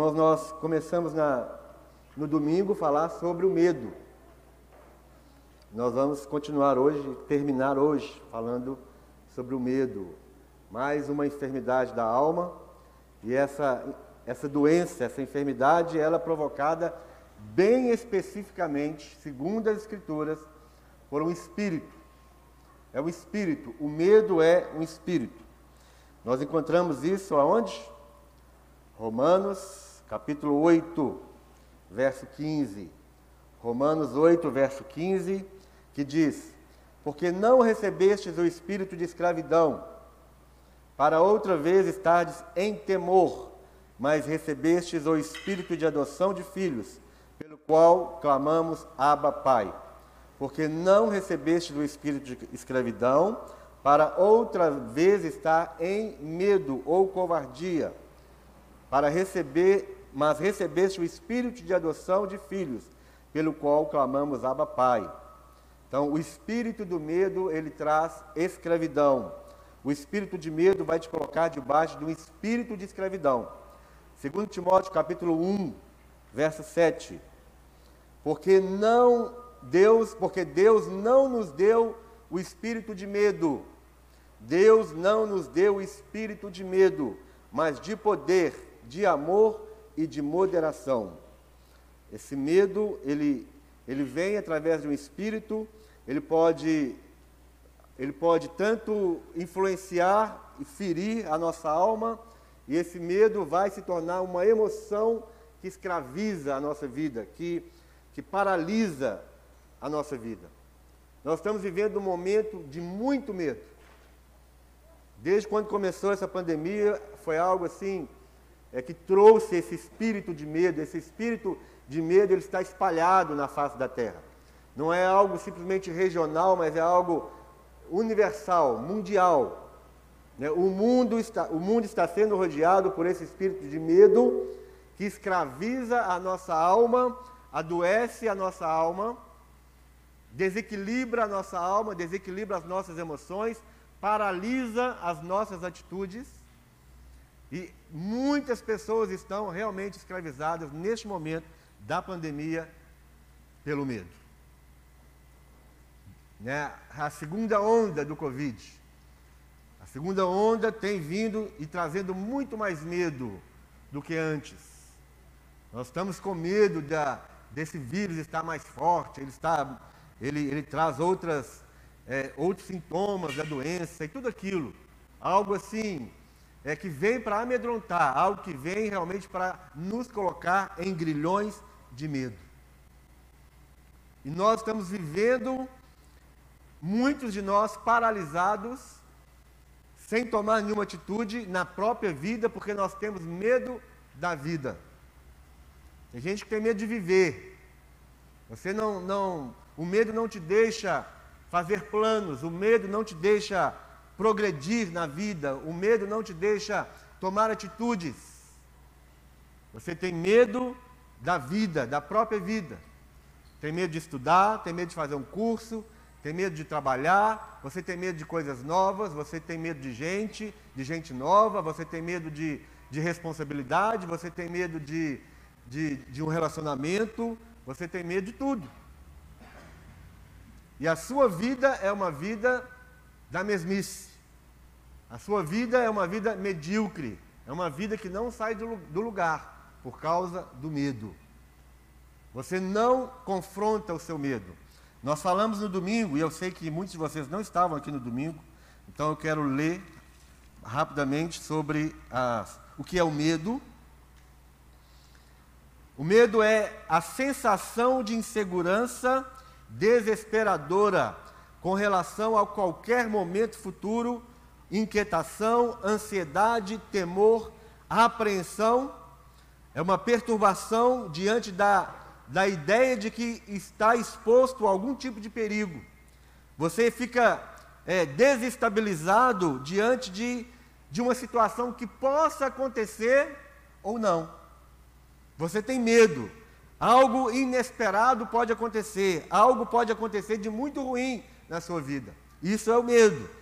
Irmãos, nós começamos na, no domingo a falar sobre o medo. Nós vamos continuar hoje, terminar hoje, falando sobre o medo. Mais uma enfermidade da alma. E essa, essa doença, essa enfermidade, ela é provocada bem especificamente, segundo as Escrituras, por um espírito. É o espírito. O medo é um espírito. Nós encontramos isso aonde? Romanos, capítulo 8, verso 15. Romanos 8, verso 15, que diz: Porque não recebestes o espírito de escravidão, para outra vez estardes em temor, mas recebestes o espírito de adoção de filhos, pelo qual clamamos Abba, Pai. Porque não recebestes o espírito de escravidão, para outra vez estar em medo ou covardia para receber, mas recebeste o espírito de adoção de filhos, pelo qual clamamos Abba Pai. Então, o espírito do medo, ele traz escravidão. O espírito de medo vai te colocar debaixo de um espírito de escravidão. Segundo Timóteo, capítulo 1, verso 7. Porque não Deus, porque Deus não nos deu o espírito de medo. Deus não nos deu o espírito de medo, mas de poder, de amor e de moderação. Esse medo, ele, ele vem através de um espírito, ele pode, ele pode tanto influenciar e ferir a nossa alma, e esse medo vai se tornar uma emoção que escraviza a nossa vida, que, que paralisa a nossa vida. Nós estamos vivendo um momento de muito medo. Desde quando começou essa pandemia, foi algo assim é que trouxe esse espírito de medo. Esse espírito de medo ele está espalhado na face da terra. Não é algo simplesmente regional, mas é algo universal, mundial. Né? O, mundo está, o mundo está sendo rodeado por esse espírito de medo que escraviza a nossa alma, adoece a nossa alma, desequilibra a nossa alma, desequilibra as nossas emoções, paralisa as nossas atitudes e muitas pessoas estão realmente escravizadas neste momento da pandemia pelo medo. Né? A segunda onda do Covid. A segunda onda tem vindo e trazendo muito mais medo do que antes. Nós estamos com medo da, desse vírus estar mais forte, ele, está, ele, ele traz outras, é, outros sintomas da doença e tudo aquilo. Algo assim é que vem para amedrontar, algo que vem realmente para nos colocar em grilhões de medo. E nós estamos vivendo, muitos de nós paralisados, sem tomar nenhuma atitude na própria vida, porque nós temos medo da vida. Tem gente que tem medo de viver. Você não, não, o medo não te deixa fazer planos, o medo não te deixa progredir na vida, o medo não te deixa tomar atitudes. Você tem medo da vida, da própria vida. Tem medo de estudar, tem medo de fazer um curso, tem medo de trabalhar, você tem medo de coisas novas, você tem medo de gente, de gente nova, você tem medo de, de responsabilidade, você tem medo de, de, de um relacionamento, você tem medo de tudo. E a sua vida é uma vida da mesmice. A sua vida é uma vida medíocre, é uma vida que não sai do, lugar por causa do medo. Você não confronta o seu medo. Nós falamos no domingo, e eu sei que muitos de vocês não estavam aqui no domingo, então eu quero ler rapidamente sobre as, o que é o medo. O medo é a sensação de insegurança desesperadora com relação a qualquer momento futuro inquietação, ansiedade, temor, apreensão, é uma perturbação diante da, da ideia de que está exposto a algum tipo de perigo. Você fica é, desestabilizado diante de, de uma situação que possa acontecer ou não. Você tem medo. Algo inesperado pode acontecer. Algo pode acontecer de muito ruim na sua vida. Isso é o medo.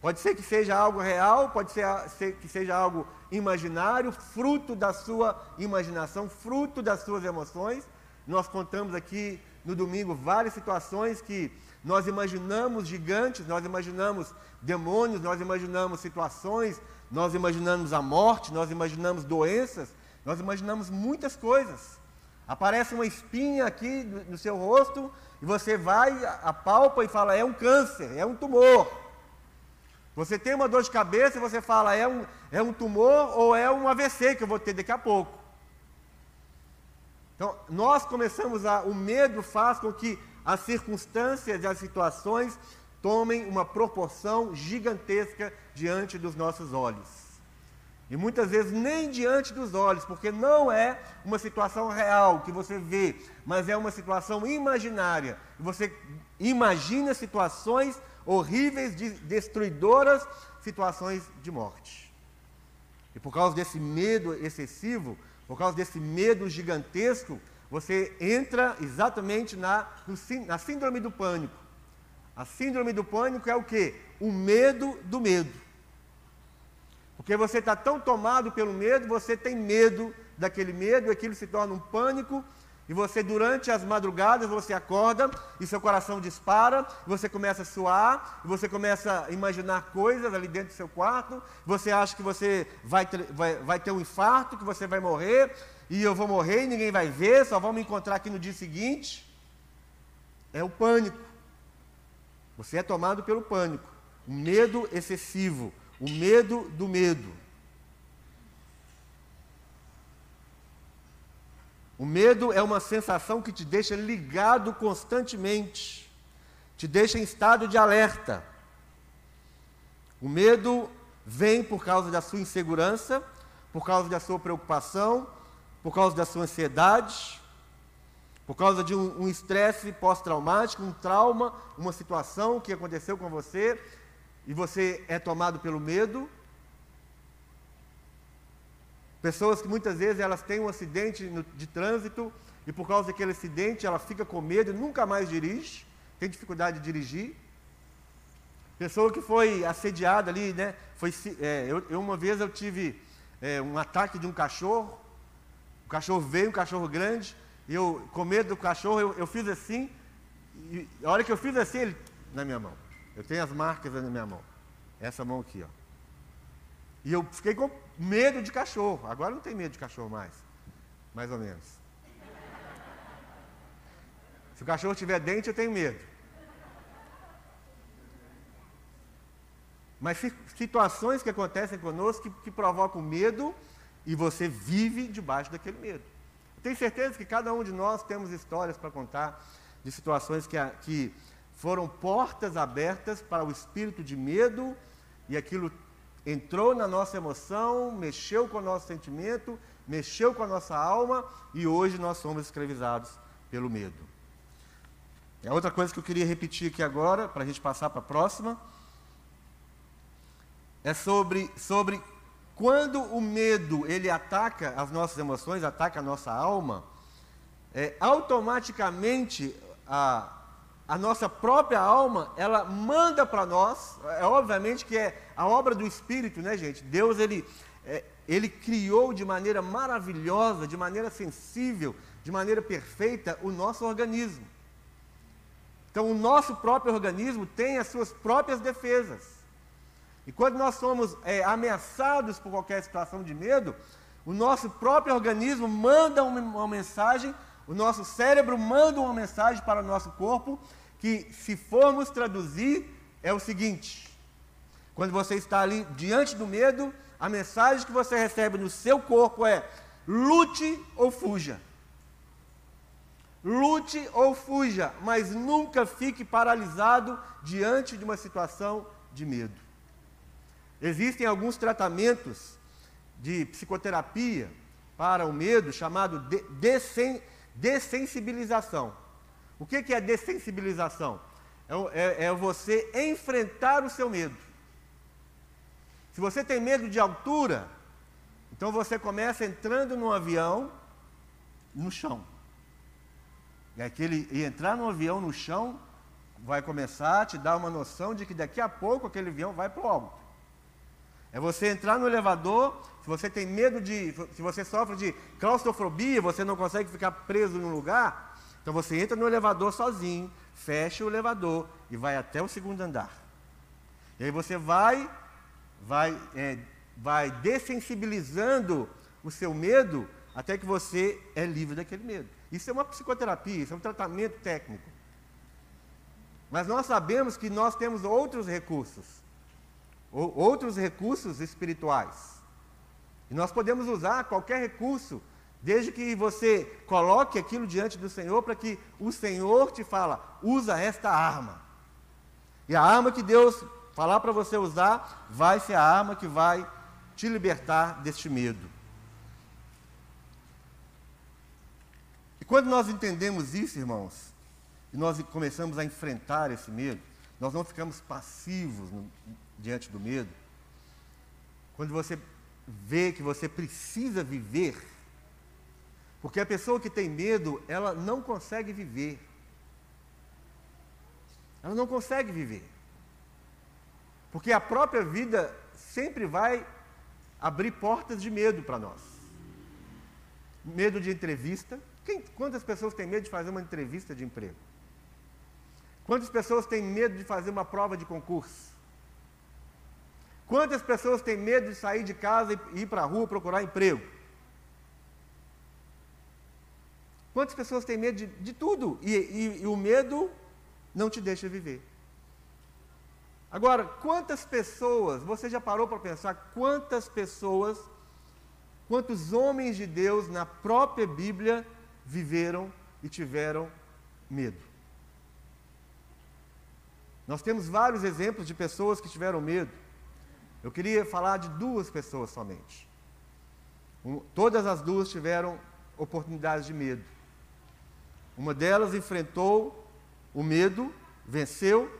Pode ser que seja algo real, pode ser, que seja algo imaginário, fruto da sua imaginação, fruto das suas emoções. Nós contamos aqui no domingo várias situações que nós imaginamos gigantes, nós imaginamos demônios, nós imaginamos situações, nós imaginamos a morte, nós imaginamos doenças, nós imaginamos muitas coisas. Aparece uma espinha aqui no seu rosto e você vai, apalpa e fala: é um câncer, é um tumor. Você tem uma dor de cabeça e você fala, é um, é um tumor ou é um AVC que eu vou ter daqui a pouco. Então, nós começamos a. O medo faz com que as circunstâncias e as situações tomem uma proporção gigantesca diante dos nossos olhos. E muitas vezes nem diante dos olhos, porque não é uma situação real que você vê, mas é uma situação imaginária. Você imagina situações horríveis, destruidoras situações de morte. E por causa desse medo excessivo, por causa desse medo gigantesco, você entra exatamente na, na síndrome do pânico. A síndrome do pânico é o que? O medo do medo. Porque você está tão tomado pelo medo, você tem medo daquele medo, aquilo se torna um pânico, e você, durante as madrugadas, você acorda e seu coração dispara, você começa a suar, você começa a imaginar coisas ali dentro do seu quarto, você acha que você vai ter, vai, vai ter um infarto, que você vai morrer, e eu vou morrer e ninguém vai ver, só vão me encontrar aqui no dia seguinte. É o pânico. Você é tomado pelo pânico. O medo excessivo, o medo do medo. O medo é uma sensação que te deixa ligado constantemente, te deixa em estado de alerta. O medo vem por causa da sua insegurança, por causa da sua preocupação, por causa da sua ansiedade, por causa de um estresse pós-traumático, um trauma, uma situação que aconteceu com você e você é tomado pelo medo. Pessoas que muitas vezes elas têm um acidente de trânsito e por causa daquele acidente ela fica com medo nunca mais dirige, tem dificuldade de dirigir. Pessoa que foi assediada ali, né? Foi, é, eu, eu, uma vez eu tive é, um ataque de um cachorro. O cachorro veio, um cachorro grande. E eu, com medo do cachorro, eu, eu fiz assim. E a hora que eu fiz assim, ele na minha mão. Eu tenho as marcas na minha mão. Essa mão aqui, ó. E eu fiquei com medo de cachorro. Agora não tem medo de cachorro mais. Mais ou menos. Se o cachorro tiver dente, eu tenho medo. Mas situações que acontecem conosco que, que provocam medo e você vive debaixo daquele medo. tenho certeza que cada um de nós temos histórias para contar de situações que, que foram portas abertas para o espírito de medo e aquilo entrou na nossa emoção, mexeu com o nosso sentimento, mexeu com a nossa alma e hoje nós somos escravizados pelo medo. É outra coisa que eu queria repetir aqui agora, para a gente passar para a próxima, é sobre, sobre quando o medo ele ataca as nossas emoções, ataca a nossa alma, é, automaticamente a, a nossa própria alma, ela manda para nós, é obviamente que é a obra do Espírito, né, gente? Deus, ele, é, ele criou de maneira maravilhosa, de maneira sensível, de maneira perfeita o nosso organismo. Então, o nosso próprio organismo tem as suas próprias defesas. E quando nós somos é, ameaçados por qualquer situação de medo, o nosso próprio organismo manda uma, uma mensagem o nosso cérebro manda uma mensagem para o nosso corpo que, se formos traduzir, é o seguinte: quando você está ali diante do medo, a mensagem que você recebe no seu corpo é: lute ou fuja. Lute ou fuja, mas nunca fique paralisado diante de uma situação de medo. Existem alguns tratamentos de psicoterapia para o medo chamado de, de, Dessensibilização. O que, que é dessensibilização? É, é, é você enfrentar o seu medo. Se você tem medo de altura, então você começa entrando num avião no chão. É aquele, e entrar num avião no chão vai começar a te dar uma noção de que daqui a pouco aquele avião vai para o alto. É você entrar no elevador, se você tem medo de. Se você sofre de claustrofobia, você não consegue ficar preso num lugar, então você entra no elevador sozinho, fecha o elevador e vai até o segundo andar. E aí você vai, vai, é, vai dessensibilizando o seu medo até que você é livre daquele medo. Isso é uma psicoterapia, isso é um tratamento técnico. Mas nós sabemos que nós temos outros recursos, outros recursos espirituais. E nós podemos usar qualquer recurso, desde que você coloque aquilo diante do Senhor, para que o Senhor te fala, usa esta arma. E a arma que Deus falar para você usar, vai ser a arma que vai te libertar deste medo. E quando nós entendemos isso, irmãos, e nós começamos a enfrentar esse medo, nós não ficamos passivos no, diante do medo. Quando você vê que você precisa viver, porque a pessoa que tem medo, ela não consegue viver. Ela não consegue viver. Porque a própria vida sempre vai abrir portas de medo para nós. Medo de entrevista. Quem, quantas pessoas têm medo de fazer uma entrevista de emprego? Quantas pessoas têm medo de fazer uma prova de concurso? Quantas pessoas têm medo de sair de casa e ir para a rua procurar emprego? Quantas pessoas têm medo de, de tudo? E, e, e o medo não te deixa viver. Agora, quantas pessoas, você já parou para pensar quantas pessoas, quantos homens de Deus na própria Bíblia viveram e tiveram medo? Nós temos vários exemplos de pessoas que tiveram medo. Eu queria falar de duas pessoas somente. Um, todas as duas tiveram oportunidades de medo. Uma delas enfrentou o medo, venceu,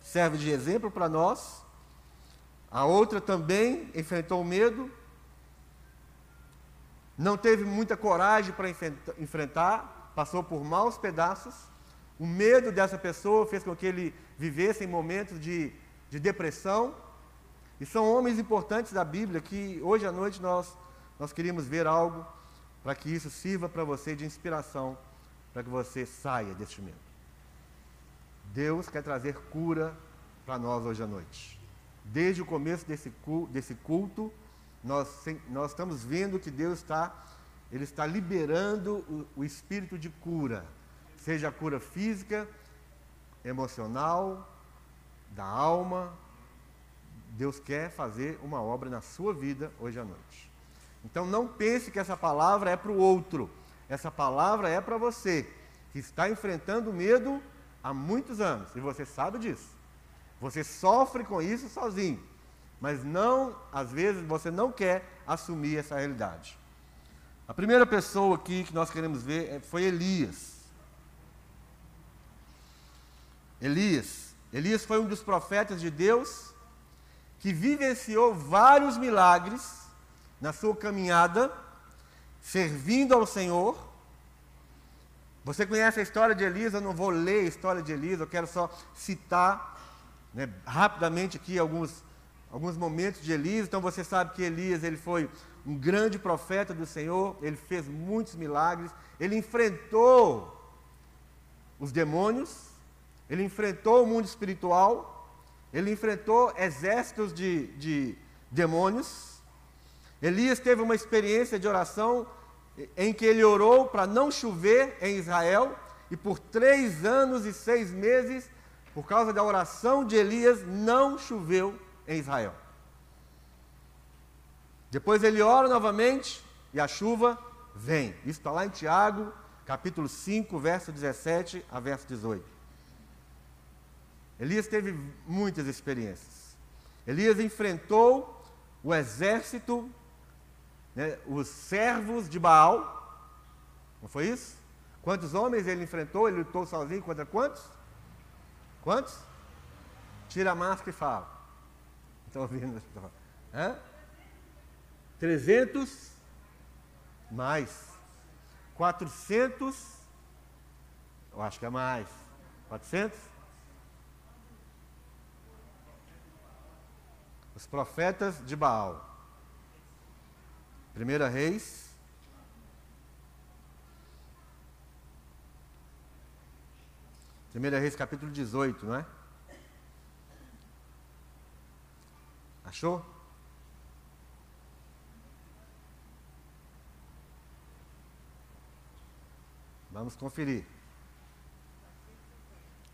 serve de exemplo para nós. A outra também enfrentou o medo, não teve muita coragem para enfrentar, passou por maus pedaços. O medo dessa pessoa fez com que ele vivesse em momentos de, de depressão. E são homens importantes da Bíblia que hoje à noite nós, nós queríamos ver algo para que isso sirva para você de inspiração, para que você saia deste medo. Deus quer trazer cura para nós hoje à noite. Desde o começo desse culto, desse culto nós, nós estamos vendo que Deus está, Ele está liberando o, o espírito de cura seja a cura física, emocional, da alma. Deus quer fazer uma obra na sua vida hoje à noite. Então não pense que essa palavra é para o outro. Essa palavra é para você, que está enfrentando medo há muitos anos, e você sabe disso. Você sofre com isso sozinho, mas não, às vezes, você não quer assumir essa realidade. A primeira pessoa aqui que nós queremos ver é, foi Elias. Elias. Elias foi um dos profetas de Deus que vivenciou vários milagres na sua caminhada, servindo ao Senhor. Você conhece a história de Elias, eu não vou ler a história de Elias, eu quero só citar né, rapidamente aqui alguns, alguns momentos de Elias. Então você sabe que Elias ele foi um grande profeta do Senhor, ele fez muitos milagres, ele enfrentou os demônios, ele enfrentou o mundo espiritual, ele enfrentou exércitos de, de demônios. Elias teve uma experiência de oração em que ele orou para não chover em Israel, e por três anos e seis meses, por causa da oração de Elias, não choveu em Israel. Depois ele ora novamente e a chuva vem. Isso está lá em Tiago, capítulo 5, verso 17 a verso 18. Elias teve muitas experiências. Elias enfrentou o exército, né, os servos de Baal. Não foi isso? Quantos homens ele enfrentou? Ele lutou sozinho contra quantos? Quantos? Tira a máscara e fala. Estão ouvindo? Hã? 300 mais. 400. Eu acho que é mais. 400? Os profetas de Baal. Primeira Reis. Primeira Reis, capítulo 18, não é? Achou? Vamos conferir.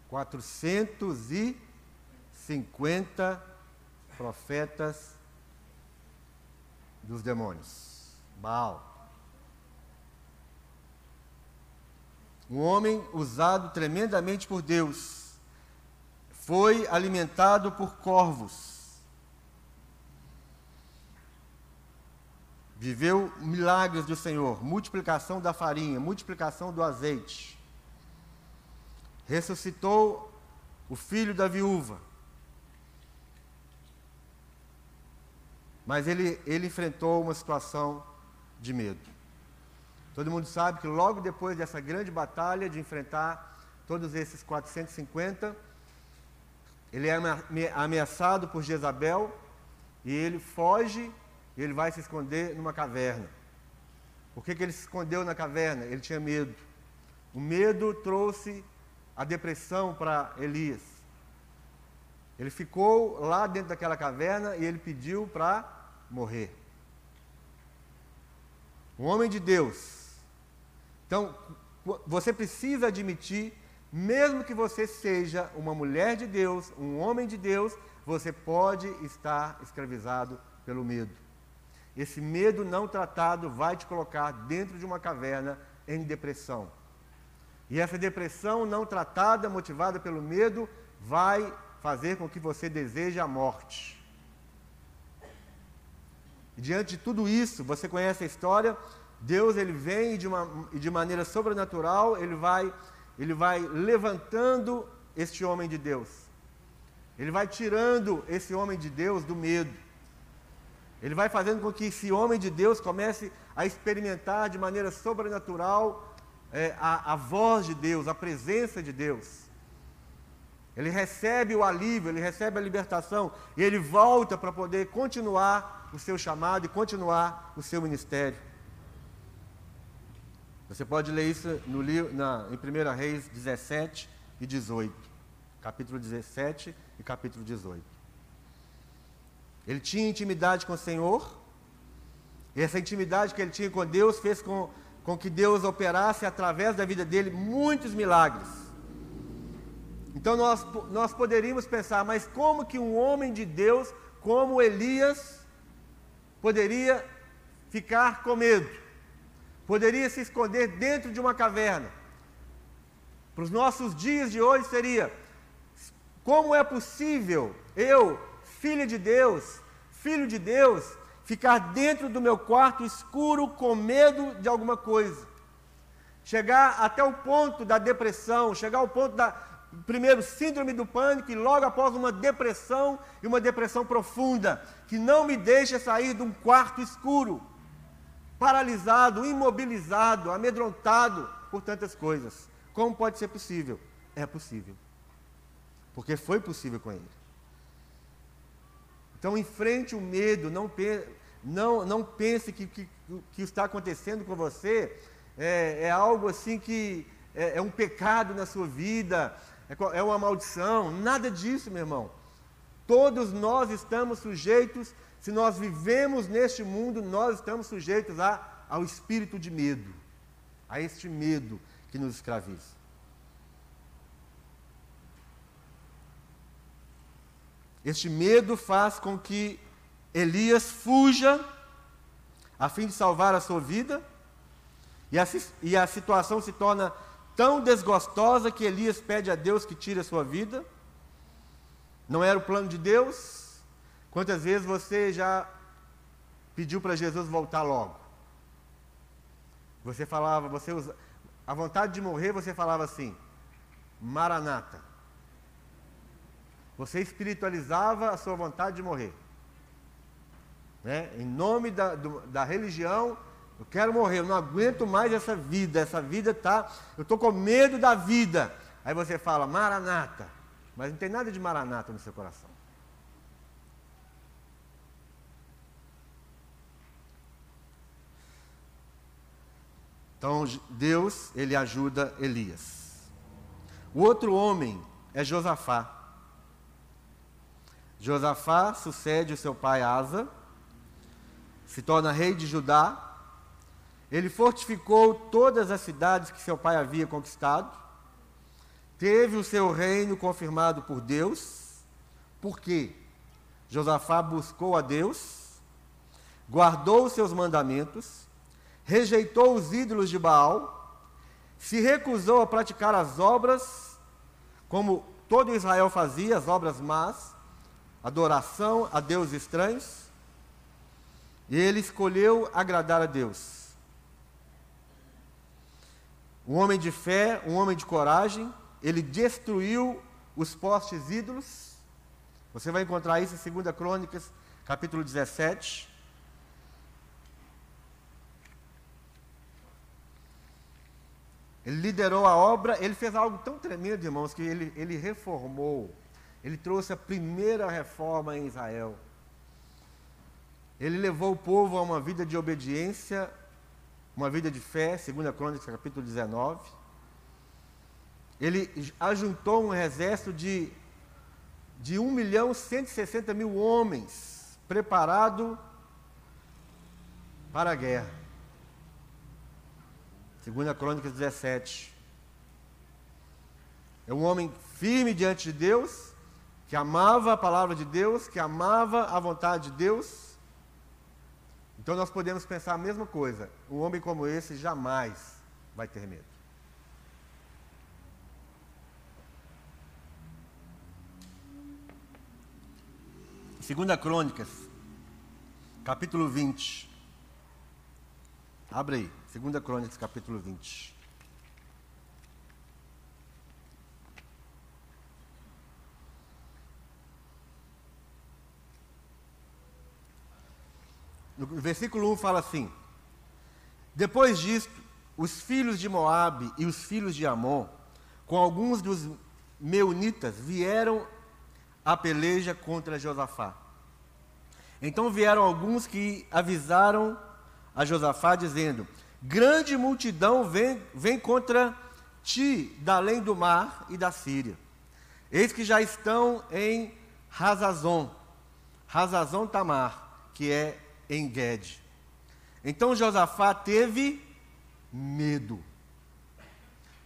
450 profetas dos demônios. Baal. Um homem usado tremendamente por Deus. Foi alimentado por corvos. Viveu milagres do Senhor, multiplicação da farinha, multiplicação do azeite. Ressuscitou o filho da viúva. Mas ele, ele enfrentou uma situação de medo. Todo mundo sabe que logo depois dessa grande batalha de enfrentar todos esses 450, ele é ameaçado por Jezabel e ele foge e ele vai se esconder numa caverna. Por que, que ele se escondeu na caverna? Ele tinha medo. O medo trouxe a depressão para Elias. Ele ficou lá dentro daquela caverna e ele pediu para morrer. Um homem de Deus. Então, você precisa admitir, mesmo que você seja uma mulher de Deus, um homem de Deus, você pode estar escravizado pelo medo. Esse medo não tratado vai te colocar dentro de uma caverna em depressão. E essa depressão não tratada, motivada pelo medo, vai fazer com que você deseje a morte. E diante de tudo isso, você conhece a história, Deus ele vem e de, uma, de maneira sobrenatural, ele vai, ele vai levantando este homem de Deus. Ele vai tirando esse homem de Deus do medo. Ele vai fazendo com que esse homem de Deus comece a experimentar de maneira sobrenatural é, a, a voz de Deus, a presença de Deus. Ele recebe o alívio, ele recebe a libertação e ele volta para poder continuar o seu chamado e continuar o seu ministério. Você pode ler isso no, na, em 1 Reis 17 e 18. Capítulo 17 e capítulo 18. Ele tinha intimidade com o Senhor, e essa intimidade que ele tinha com Deus fez com, com que Deus operasse através da vida dele muitos milagres. Então nós, nós poderíamos pensar, mas como que um homem de Deus, como Elias, poderia ficar com medo? Poderia se esconder dentro de uma caverna? Para os nossos dias de hoje seria: como é possível eu, filho de Deus, filho de Deus, ficar dentro do meu quarto escuro com medo de alguma coisa? Chegar até o ponto da depressão, chegar ao ponto da, primeiro síndrome do pânico e logo após uma depressão e uma depressão profunda, que não me deixa sair de um quarto escuro, paralisado, imobilizado, amedrontado por tantas coisas. Como pode ser possível? É possível. Porque foi possível com ele. Então, enfrente o medo, não, não, não pense que o que, que, está acontecendo com você é, é algo assim que é, é um pecado na sua vida, é, é uma maldição, nada disso, meu irmão. Todos nós estamos sujeitos, se nós vivemos neste mundo, nós estamos sujeitos a, ao espírito de medo, a este medo que nos escraviza. Este medo faz com que Elias fuja a fim de salvar a sua vida, e a, e a situação se torna tão desgostosa que Elias pede a Deus que tire a sua vida. Não era o plano de Deus? Quantas vezes você já pediu para Jesus voltar logo? Você falava, você usa, a vontade de morrer, você falava assim: Maranata. Você espiritualizava a sua vontade de morrer. Né? Em nome da, do, da religião, eu quero morrer, eu não aguento mais essa vida, essa vida tá, eu estou com medo da vida. Aí você fala, Maranata, mas não tem nada de Maranata no seu coração. Então Deus, ele ajuda Elias. O outro homem é Josafá. Josafá sucede o seu pai Asa, se torna rei de Judá ele fortificou todas as cidades que seu pai havia conquistado. Teve o seu reino confirmado por Deus. Por quê? Josafá buscou a Deus, guardou os seus mandamentos, rejeitou os ídolos de Baal, se recusou a praticar as obras, como todo Israel fazia, as obras más, adoração a deuses estranhos, e ele escolheu agradar a Deus. Um homem de fé, um homem de coragem, ele destruiu os postes ídolos. Você vai encontrar isso em 2 Crônicas, capítulo 17. Ele liderou a obra, ele fez algo tão tremendo, irmãos, que ele, ele reformou, ele trouxe a primeira reforma em Israel. Ele levou o povo a uma vida de obediência, uma vida de fé, 2 Crônicas, capítulo 19. Ele ajuntou um exército de, de 1 milhão e 160 mil homens, preparado para a guerra. 2 Crônicas 17. É um homem firme diante de Deus, que amava a palavra de Deus, que amava a vontade de Deus. Então nós podemos pensar a mesma coisa. Um homem como esse jamais vai ter medo. Segunda Crônicas, capítulo 20. Abre aí. 2 Crônicas, capítulo 20. No versículo 1 fala assim: Depois disto, os filhos de Moabe e os filhos de Amon, com alguns dos meunitas, vieram à peleja contra Josafá. Então vieram alguns que avisaram a Josafá, dizendo: grande multidão vem, vem contra ti da além do mar e da Síria. Eis que já estão em Razazon, Razazon Tamar, que é em Guede. Então Josafá teve medo.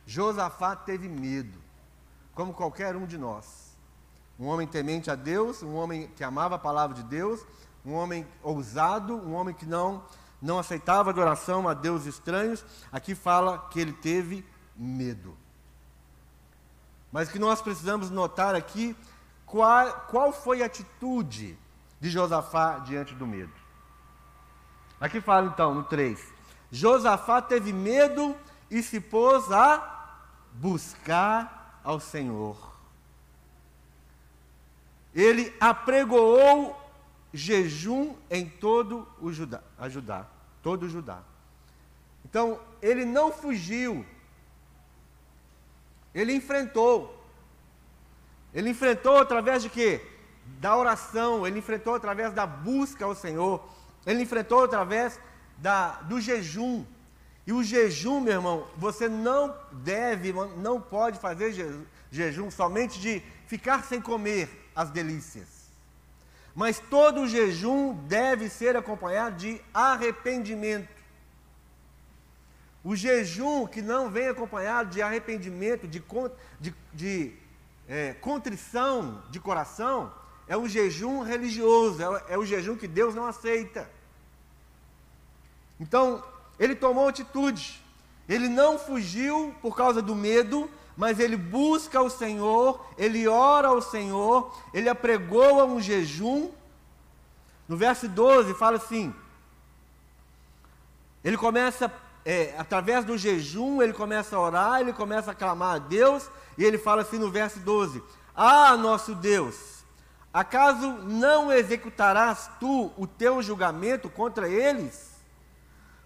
Josafá teve medo, como qualquer um de nós. Um homem temente a Deus, um homem que amava a palavra de Deus, um homem ousado, um homem que não não aceitava adoração a deuses estranhos, aqui fala que ele teve medo. Mas que nós precisamos notar aqui qual, qual foi a atitude de Josafá diante do medo. Aqui fala então, no 3: Josafá teve medo e se pôs a buscar ao Senhor. Ele apregoou jejum em todo o Judá, a Judá, todo o Judá. Então, ele não fugiu. Ele enfrentou. Ele enfrentou através de quê? Da oração, ele enfrentou através da busca ao Senhor, ele enfrentou através da, do jejum. E o jejum, meu irmão, você não deve, não pode fazer jejum somente de ficar sem comer as delícias. Mas todo jejum deve ser acompanhado de arrependimento. O jejum que não vem acompanhado de arrependimento, de, de, de é, contrição de coração, é um jejum religioso, é, é o jejum que Deus não aceita. Então, ele tomou atitude. Ele não fugiu por causa do medo, mas ele busca o Senhor, ele ora ao Senhor, ele apregoa um jejum. No verso 12 fala assim: ele começa, é, através do jejum, ele começa a orar, ele começa a clamar a Deus, e ele fala assim no verso 12: Ah, nosso Deus, acaso não executarás tu o teu julgamento contra eles?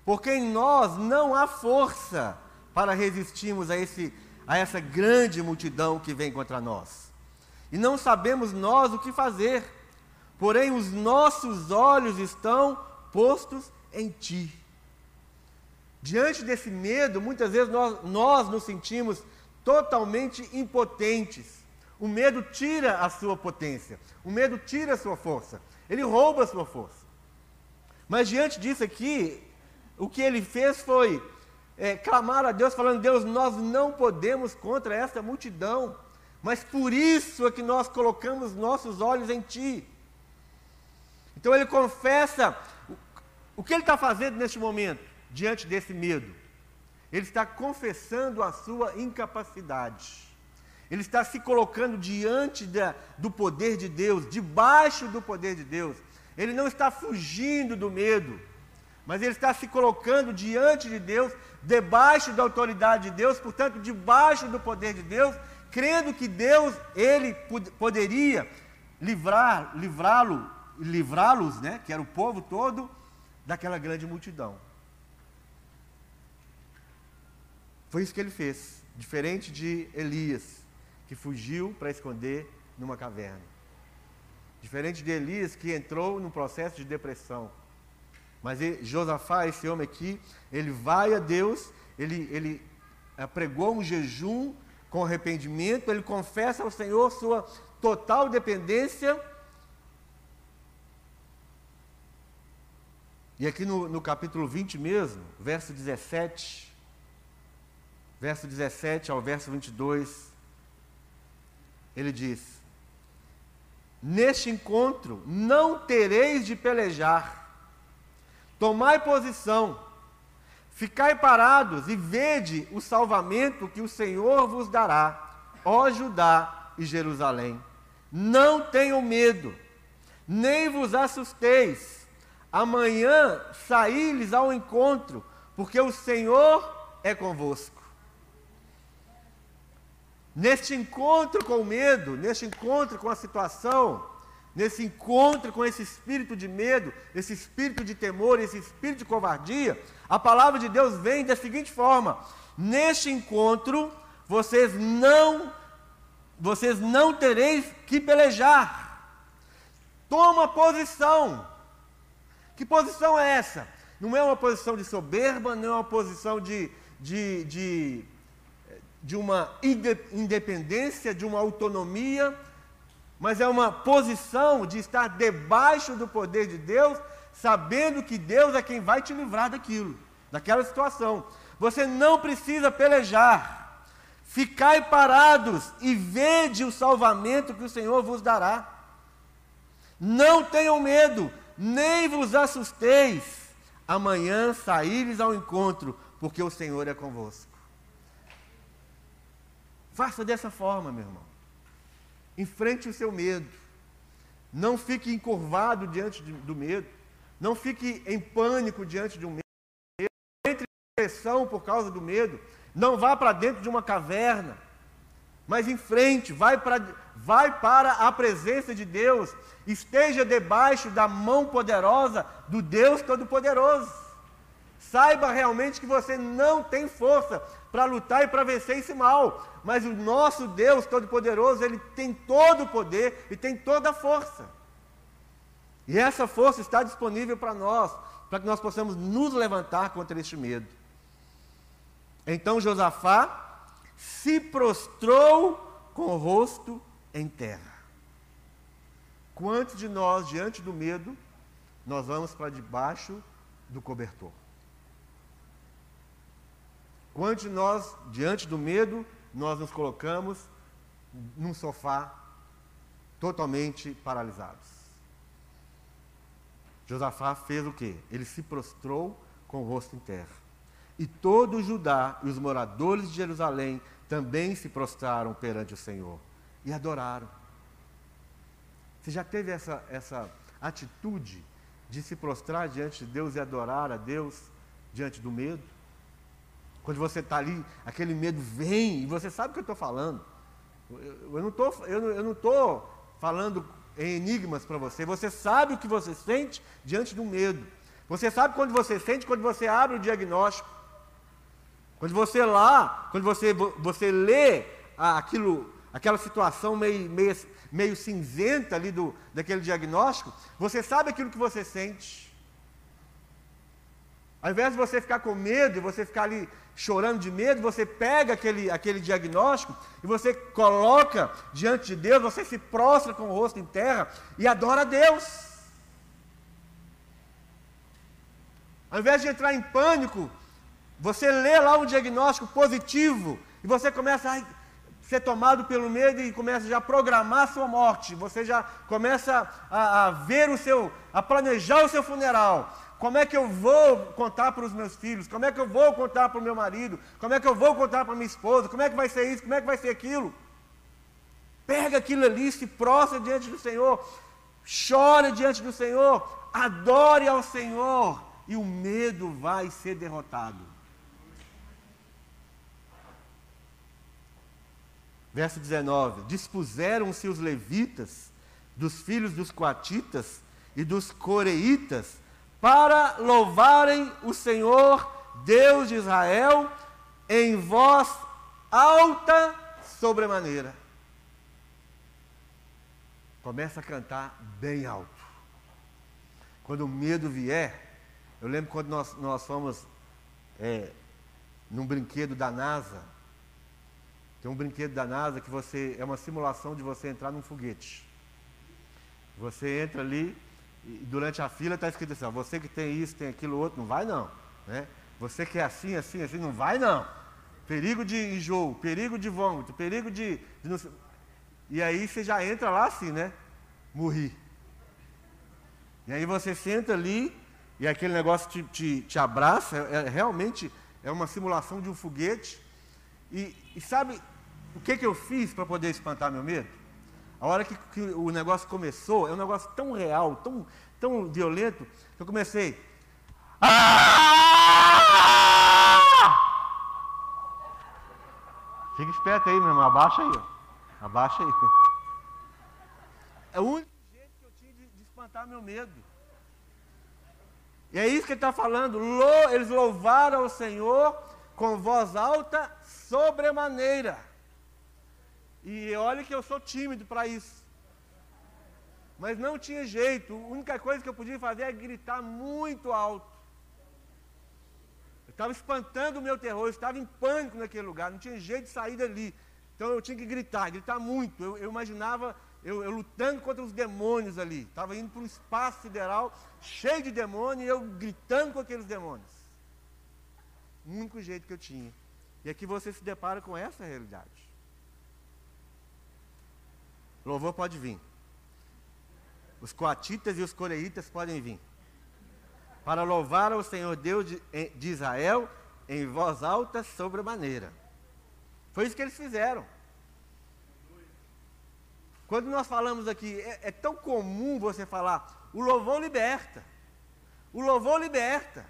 Porque em nós não há força para resistirmos a esse a essa grande multidão que vem contra nós. E não sabemos nós o que fazer, porém os nossos olhos estão postos em Ti. Diante desse medo, muitas vezes nós, nós nos sentimos totalmente impotentes. O medo tira a sua potência, o medo tira a sua força, ele rouba a sua força. Mas diante disso aqui, o que ele fez foi é, clamar a Deus, falando: Deus, nós não podemos contra esta multidão, mas por isso é que nós colocamos nossos olhos em Ti. Então ele confessa o que ele está fazendo neste momento, diante desse medo. Ele está confessando a sua incapacidade. Ele está se colocando diante da, do poder de Deus, debaixo do poder de Deus. Ele não está fugindo do medo, mas ele está se colocando diante de Deus, debaixo da autoridade de Deus, portanto, debaixo do poder de Deus, crendo que Deus, ele poderia livrar, livrá-lo, livrá-los, né, que era o povo todo, daquela grande multidão. Foi isso que ele fez, diferente de Elias, que fugiu para esconder numa caverna. Diferente de Elias, que entrou num processo de depressão. Mas ele, Josafá, esse homem aqui, ele vai a Deus, ele, ele eh, pregou um jejum com arrependimento, ele confessa ao Senhor sua total dependência. E aqui no, no capítulo 20 mesmo, verso 17, verso 17 ao verso 22, ele diz: Neste encontro não tereis de pelejar, tomai posição, ficai parados e vede o salvamento que o Senhor vos dará, ó Judá e Jerusalém. Não tenham medo, nem vos assusteis Amanhã saí-lhes ao encontro, porque o Senhor é convosco. Neste encontro com o medo, neste encontro com a situação, nesse encontro com esse espírito de medo, esse espírito de temor, esse espírito de covardia, a palavra de Deus vem da seguinte forma: neste encontro vocês não vocês não tereis que pelejar. Toma posição. Que posição é essa? Não é uma posição de soberba, não é uma posição de, de, de, de uma independência, de uma autonomia, mas é uma posição de estar debaixo do poder de Deus, sabendo que Deus é quem vai te livrar daquilo, daquela situação. Você não precisa pelejar. Ficai parados e vede o salvamento que o Senhor vos dará. Não tenham medo, nem vos assusteis, amanhã saíres ao encontro, porque o Senhor é convosco. Faça dessa forma, meu irmão. Enfrente o seu medo. Não fique encurvado diante de, do medo. Não fique em pânico diante de um medo. Entre em pressão por causa do medo. Não vá para dentro de uma caverna. Mas em frente, vai vai para a presença de Deus esteja debaixo da mão poderosa do Deus Todo-Poderoso. Saiba realmente que você não tem força para lutar e para vencer esse mal, mas o nosso Deus Todo-Poderoso, ele tem todo o poder e tem toda a força. E essa força está disponível para nós, para que nós possamos nos levantar contra este medo. Então Josafá se prostrou com o rosto em terra. Quantos de nós, diante do medo, nós vamos para debaixo do cobertor? Quantos de nós, diante do medo, nós nos colocamos num sofá totalmente paralisados? Josafá fez o quê? Ele se prostrou com o rosto em terra. E todo o Judá e os moradores de Jerusalém também se prostraram perante o Senhor e adoraram. Você já teve essa, essa atitude de se prostrar diante de Deus e adorar a Deus diante do medo? Quando você está ali, aquele medo vem e você sabe o que eu estou falando. Eu, eu não estou falando em enigmas para você. Você sabe o que você sente diante do medo. Você sabe quando você sente quando você abre o diagnóstico. Quando você lá, quando você, você lê aquilo, aquela situação meio, meio meio cinzenta ali do, daquele diagnóstico, você sabe aquilo que você sente. Ao invés de você ficar com medo e você ficar ali chorando de medo, você pega aquele, aquele diagnóstico e você coloca diante de Deus, você se prostra com o rosto em terra e adora a Deus. Ao invés de entrar em pânico, você lê lá um diagnóstico positivo e você começa a ser tomado pelo medo e começa já a programar a sua morte. Você já começa a, a ver o seu, a planejar o seu funeral. Como é que eu vou contar para os meus filhos? Como é que eu vou contar para o meu marido? Como é que eu vou contar para minha esposa? Como é que vai ser isso? Como é que vai ser aquilo? Pega aquilo ali, se prostra diante do Senhor, chora diante do Senhor, adore ao Senhor, e o medo vai ser derrotado. Verso 19: Dispuseram-se os levitas dos filhos dos coatitas e dos coreitas para louvarem o Senhor, Deus de Israel, em voz alta sobremaneira. Começa a cantar bem alto. Quando o medo vier, eu lembro quando nós, nós fomos é, num brinquedo da NASA. Tem um brinquedo da NASA que você é uma simulação de você entrar num foguete. Você entra ali, e durante a fila está escrito assim, ó, você que tem isso, tem aquilo outro, não vai não. Né? Você que é assim, assim, assim, não vai não. Perigo de enjoo, perigo de vômito, perigo de. de. E aí você já entra lá assim, né? Morri. E aí você senta ali e aquele negócio te, te, te abraça, é, é, realmente é uma simulação de um foguete. E, e sabe o que, que eu fiz para poder espantar meu medo? A hora que, que, o negócio começou, é um negócio tão real, tão, tão violento, que eu comecei. Ah! Fica esperto aí, meu irmão. Abaixa aí. Ó. Abaixa aí. É o único jeito que eu tinha de, de espantar meu medo. E é isso que ele está falando. Eles louvaram ao Senhor com voz alta sobremaneira. E olha que eu sou tímido para isso. Mas não tinha jeito. A única coisa que eu podia fazer é gritar muito alto. Eu estava espantando o meu terror, eu estava em pânico naquele lugar, não tinha jeito de sair dali. Então eu tinha que gritar, gritar muito. Eu, eu imaginava eu, eu, lutando contra os demônios ali. Estava indo para um espaço sideral cheio de demônios e eu gritando com aqueles demônios. O único jeito que eu tinha. E aqui você se depara com essa realidade. Louvor pode vir. Os coatitas e os coreitas podem vir. Para louvar ao Senhor Deus de, de Israel em voz alta sobremaneira. Foi isso que eles fizeram. Quando nós falamos aqui, é, é tão comum você falar, o louvor liberta. O louvor liberta.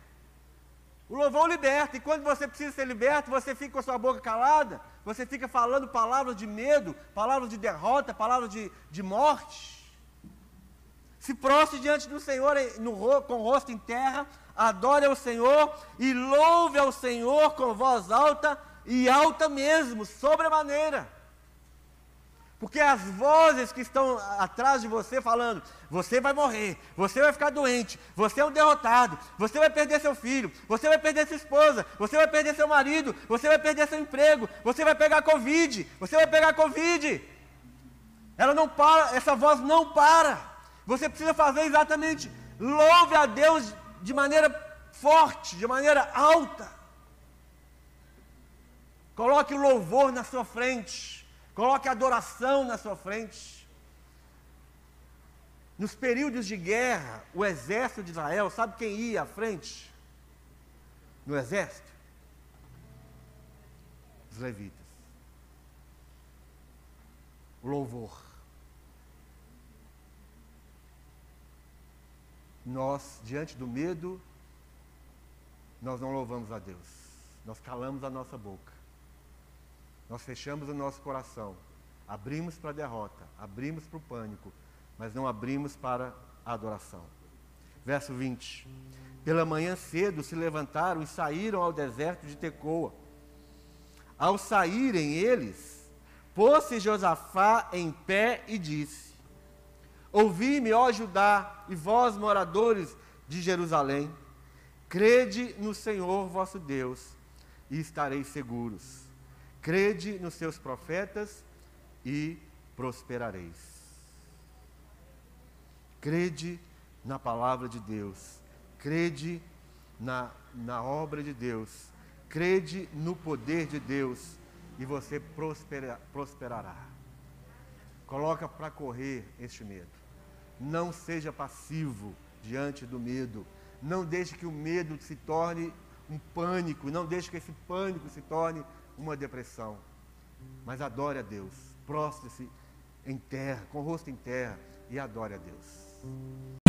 O louvor liberta. E quando você precisa ser liberto, você fica com a sua boca calada. Você fica falando palavras de medo, palavras de derrota, palavras de, de morte. Se prostre diante do Senhor no, com o rosto em terra, adore ao Senhor e louve ao Senhor com voz alta e alta mesmo, sobremaneira. Porque as vozes que estão atrás de você falando, você vai morrer, você vai ficar doente, você é um derrotado, você vai perder seu filho, você vai perder sua esposa, você vai perder seu marido, você vai perder seu emprego, você vai pegar Covid, você vai pegar Covid. Ela não para, essa voz não para. Você precisa fazer exatamente, louve a Deus de maneira forte, de maneira alta. Coloque o louvor na sua frente. Coloque adoração na sua frente. Nos períodos de guerra, o exército de Israel, sabe quem ia à frente? No exército? Os levitas. O louvor. Nós, diante do medo, nós não louvamos a Deus. Nós calamos a nossa boca. Nós fechamos o nosso coração, abrimos para a derrota, abrimos para o pânico, mas não abrimos para a adoração. Verso 20: Pela manhã cedo se levantaram e saíram ao deserto de Tecoa. Ao saírem eles, pôs-se Josafá em pé e disse: Ouvi-me, ó Judá, e vós, moradores de Jerusalém. Crede no Senhor vosso Deus e estareis seguros. Crede nos seus profetas e prosperareis. Crede na palavra de Deus. Crede na, na obra de Deus. Crede no poder de Deus e você prospera, prosperará. Coloca para correr este medo. Não seja passivo diante do medo. Não deixe que o medo se torne um pânico. Não deixe que esse pânico se torne uma depressão. Mas adore a Deus. Prostre-se em terra, com o rosto em terra, e adore a Deus.